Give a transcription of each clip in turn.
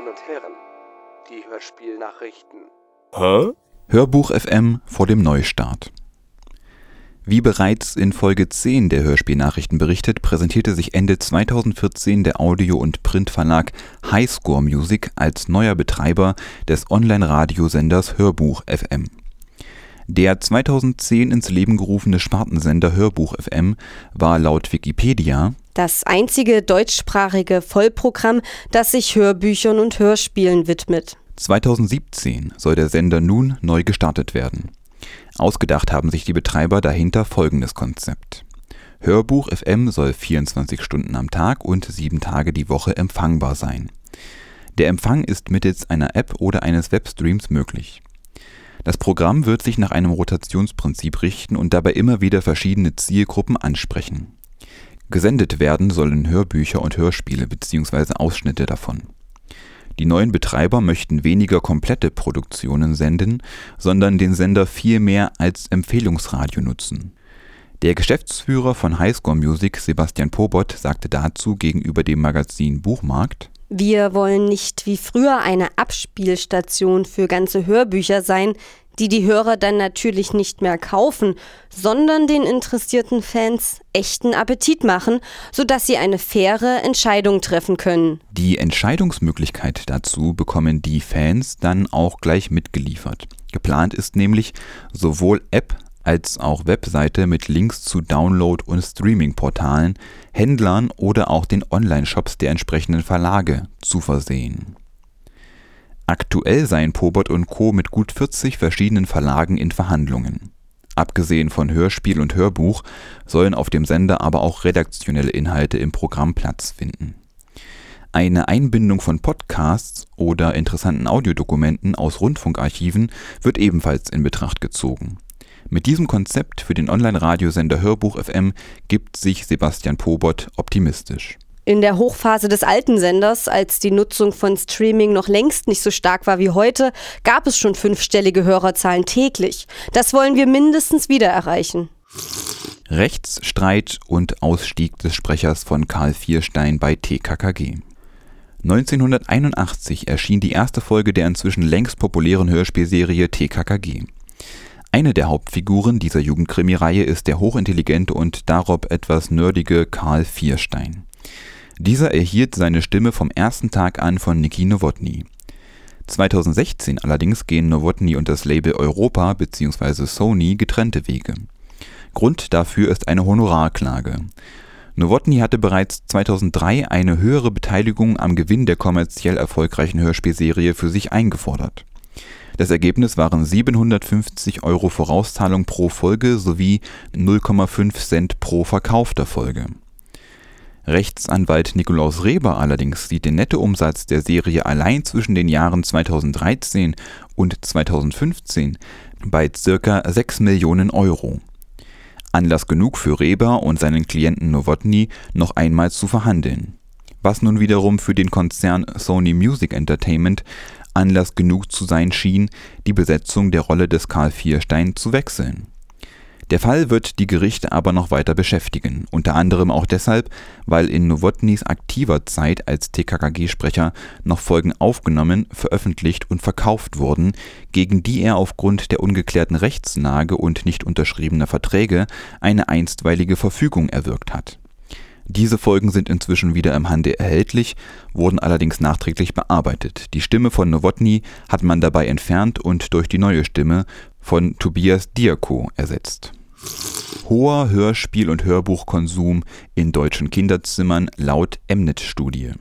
Damen und Herren, die Hörspielnachrichten. Hä? Hörbuch FM vor dem Neustart. Wie bereits in Folge 10 der Hörspielnachrichten berichtet, präsentierte sich Ende 2014 der Audio- und Printverlag Highscore Music als neuer Betreiber des Online-Radiosenders Hörbuch FM. Der 2010 ins Leben gerufene Spartensender Hörbuch FM war laut Wikipedia das einzige deutschsprachige Vollprogramm, das sich Hörbüchern und Hörspielen widmet. 2017 soll der Sender nun neu gestartet werden. Ausgedacht haben sich die Betreiber dahinter folgendes Konzept. Hörbuch FM soll 24 Stunden am Tag und sieben Tage die Woche empfangbar sein. Der Empfang ist mittels einer App oder eines Webstreams möglich. Das Programm wird sich nach einem Rotationsprinzip richten und dabei immer wieder verschiedene Zielgruppen ansprechen. Gesendet werden sollen Hörbücher und Hörspiele bzw. Ausschnitte davon. Die neuen Betreiber möchten weniger komplette Produktionen senden, sondern den Sender vielmehr als Empfehlungsradio nutzen. Der Geschäftsführer von Highscore Music, Sebastian Pobot, sagte dazu gegenüber dem Magazin Buchmarkt wir wollen nicht wie früher eine Abspielstation für ganze Hörbücher sein, die die Hörer dann natürlich nicht mehr kaufen, sondern den interessierten Fans echten Appetit machen, sodass sie eine faire Entscheidung treffen können. Die Entscheidungsmöglichkeit dazu bekommen die Fans dann auch gleich mitgeliefert. Geplant ist nämlich sowohl App als auch Webseite mit Links zu Download- und Streaming-Portalen, Händlern oder auch den Online-Shops der entsprechenden Verlage zu versehen. Aktuell seien und Co. mit gut 40 verschiedenen Verlagen in Verhandlungen. Abgesehen von Hörspiel und Hörbuch sollen auf dem Sender aber auch redaktionelle Inhalte im Programm Platz finden. Eine Einbindung von Podcasts oder interessanten Audiodokumenten aus Rundfunkarchiven wird ebenfalls in Betracht gezogen mit diesem Konzept für den Online-Radiosender Hörbuch FM gibt sich Sebastian Pobot optimistisch. In der Hochphase des alten Senders, als die Nutzung von Streaming noch längst nicht so stark war wie heute, gab es schon fünfstellige Hörerzahlen täglich. Das wollen wir mindestens wieder erreichen. Rechtsstreit und Ausstieg des Sprechers von Karl Vierstein bei TKKG. 1981 erschien die erste Folge der inzwischen längst populären Hörspielserie TKKG. Eine der Hauptfiguren dieser Jugendkrimireihe ist der hochintelligente und darob etwas nerdige Karl Vierstein. Dieser erhielt seine Stimme vom ersten Tag an von Niki Nowotny. 2016 allerdings gehen Nowotny und das Label Europa bzw. Sony getrennte Wege. Grund dafür ist eine Honorarklage. Nowotny hatte bereits 2003 eine höhere Beteiligung am Gewinn der kommerziell erfolgreichen Hörspielserie für sich eingefordert das Ergebnis waren 750 Euro Vorauszahlung pro Folge sowie 0,5 Cent pro verkaufter Folge. Rechtsanwalt Nikolaus Reber allerdings sieht den Nettoumsatz der Serie allein zwischen den Jahren 2013 und 2015 bei ca. 6 Millionen Euro. Anlass genug für Reber und seinen Klienten Nowotny noch einmal zu verhandeln. Was nun wiederum für den Konzern Sony Music Entertainment Anlass genug zu sein schien, die Besetzung der Rolle des Karl Vierstein zu wechseln. Der Fall wird die Gerichte aber noch weiter beschäftigen, unter anderem auch deshalb, weil in Nowotnys aktiver Zeit als TKKG-Sprecher noch Folgen aufgenommen, veröffentlicht und verkauft wurden, gegen die er aufgrund der ungeklärten Rechtslage und nicht unterschriebener Verträge eine einstweilige Verfügung erwirkt hat diese Folgen sind inzwischen wieder im Handel erhältlich, wurden allerdings nachträglich bearbeitet. Die Stimme von Nowotny hat man dabei entfernt und durch die neue Stimme von Tobias Diako ersetzt. Hoher Hörspiel- und Hörbuchkonsum in deutschen Kinderzimmern laut Mnet-Studie.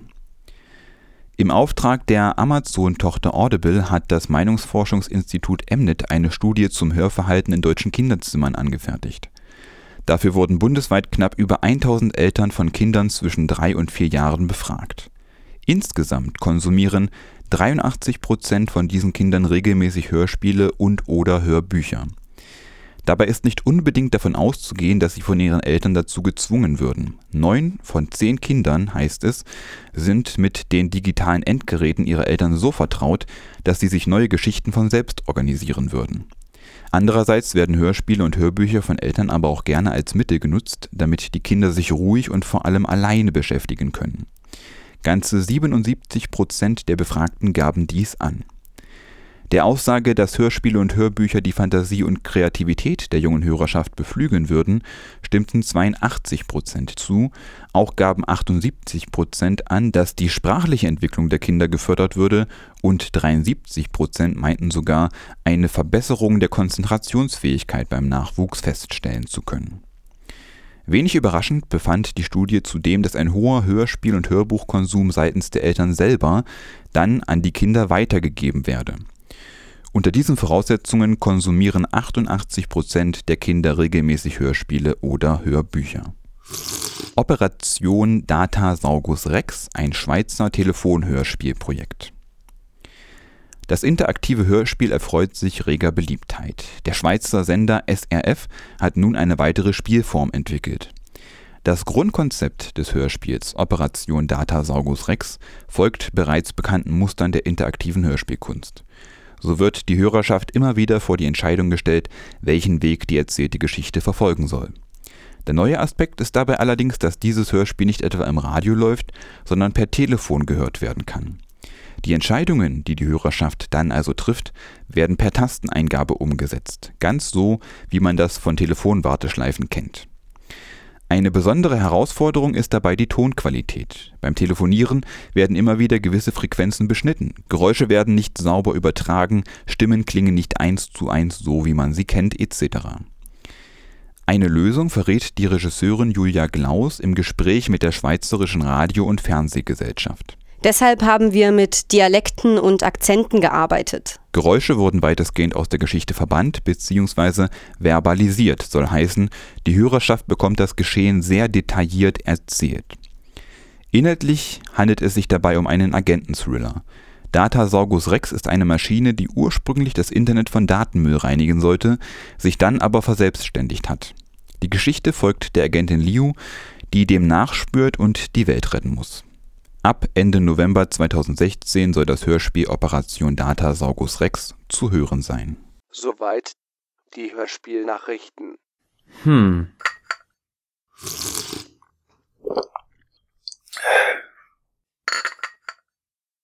Im Auftrag der Amazon-Tochter Audible hat das Meinungsforschungsinstitut Mnet eine Studie zum Hörverhalten in deutschen Kinderzimmern angefertigt. Dafür wurden bundesweit knapp über 1000 Eltern von Kindern zwischen drei und vier Jahren befragt. Insgesamt konsumieren 83 Prozent von diesen Kindern regelmäßig Hörspiele und/oder Hörbücher. Dabei ist nicht unbedingt davon auszugehen, dass sie von ihren Eltern dazu gezwungen würden. Neun von zehn Kindern, heißt es, sind mit den digitalen Endgeräten ihrer Eltern so vertraut, dass sie sich neue Geschichten von selbst organisieren würden. Andererseits werden Hörspiele und Hörbücher von Eltern aber auch gerne als Mittel genutzt, damit die Kinder sich ruhig und vor allem alleine beschäftigen können. Ganze 77 Prozent der Befragten gaben dies an. Der Aussage, dass Hörspiele und Hörbücher die Fantasie und Kreativität der jungen Hörerschaft beflügeln würden, stimmten 82 Prozent zu, auch gaben 78 Prozent an, dass die sprachliche Entwicklung der Kinder gefördert würde und 73 Prozent meinten sogar, eine Verbesserung der Konzentrationsfähigkeit beim Nachwuchs feststellen zu können. Wenig überraschend befand die Studie zudem, dass ein hoher Hörspiel- und Hörbuchkonsum seitens der Eltern selber dann an die Kinder weitergegeben werde unter diesen Voraussetzungen konsumieren 88 Prozent der Kinder regelmäßig Hörspiele oder Hörbücher. Operation Data Saugus Rex, ein Schweizer Telefonhörspielprojekt. Das interaktive Hörspiel erfreut sich reger Beliebtheit. Der Schweizer Sender SRF hat nun eine weitere Spielform entwickelt. Das Grundkonzept des Hörspiels Operation Data Saugus Rex folgt bereits bekannten Mustern der interaktiven Hörspielkunst. So wird die Hörerschaft immer wieder vor die Entscheidung gestellt, welchen Weg die erzählte Geschichte verfolgen soll. Der neue Aspekt ist dabei allerdings, dass dieses Hörspiel nicht etwa im Radio läuft, sondern per Telefon gehört werden kann. Die Entscheidungen, die die Hörerschaft dann also trifft, werden per Tasteneingabe umgesetzt, ganz so, wie man das von Telefonwarteschleifen kennt. Eine besondere Herausforderung ist dabei die Tonqualität. Beim Telefonieren werden immer wieder gewisse Frequenzen beschnitten, Geräusche werden nicht sauber übertragen, Stimmen klingen nicht eins zu eins so, wie man sie kennt, etc. Eine Lösung verrät die Regisseurin Julia Glaus im Gespräch mit der Schweizerischen Radio- und Fernsehgesellschaft. Deshalb haben wir mit Dialekten und Akzenten gearbeitet. Geräusche wurden weitestgehend aus der Geschichte verbannt bzw. verbalisiert, soll heißen, die Hörerschaft bekommt das Geschehen sehr detailliert erzählt. Inhaltlich handelt es sich dabei um einen Agenten-Thriller. Data Sorgus Rex ist eine Maschine, die ursprünglich das Internet von Datenmüll reinigen sollte, sich dann aber verselbstständigt hat. Die Geschichte folgt der Agentin Liu, die dem nachspürt und die Welt retten muss. Ab Ende November 2016 soll das Hörspiel Operation Data Saugus Rex zu hören sein. Soweit die Hörspielnachrichten. Hm.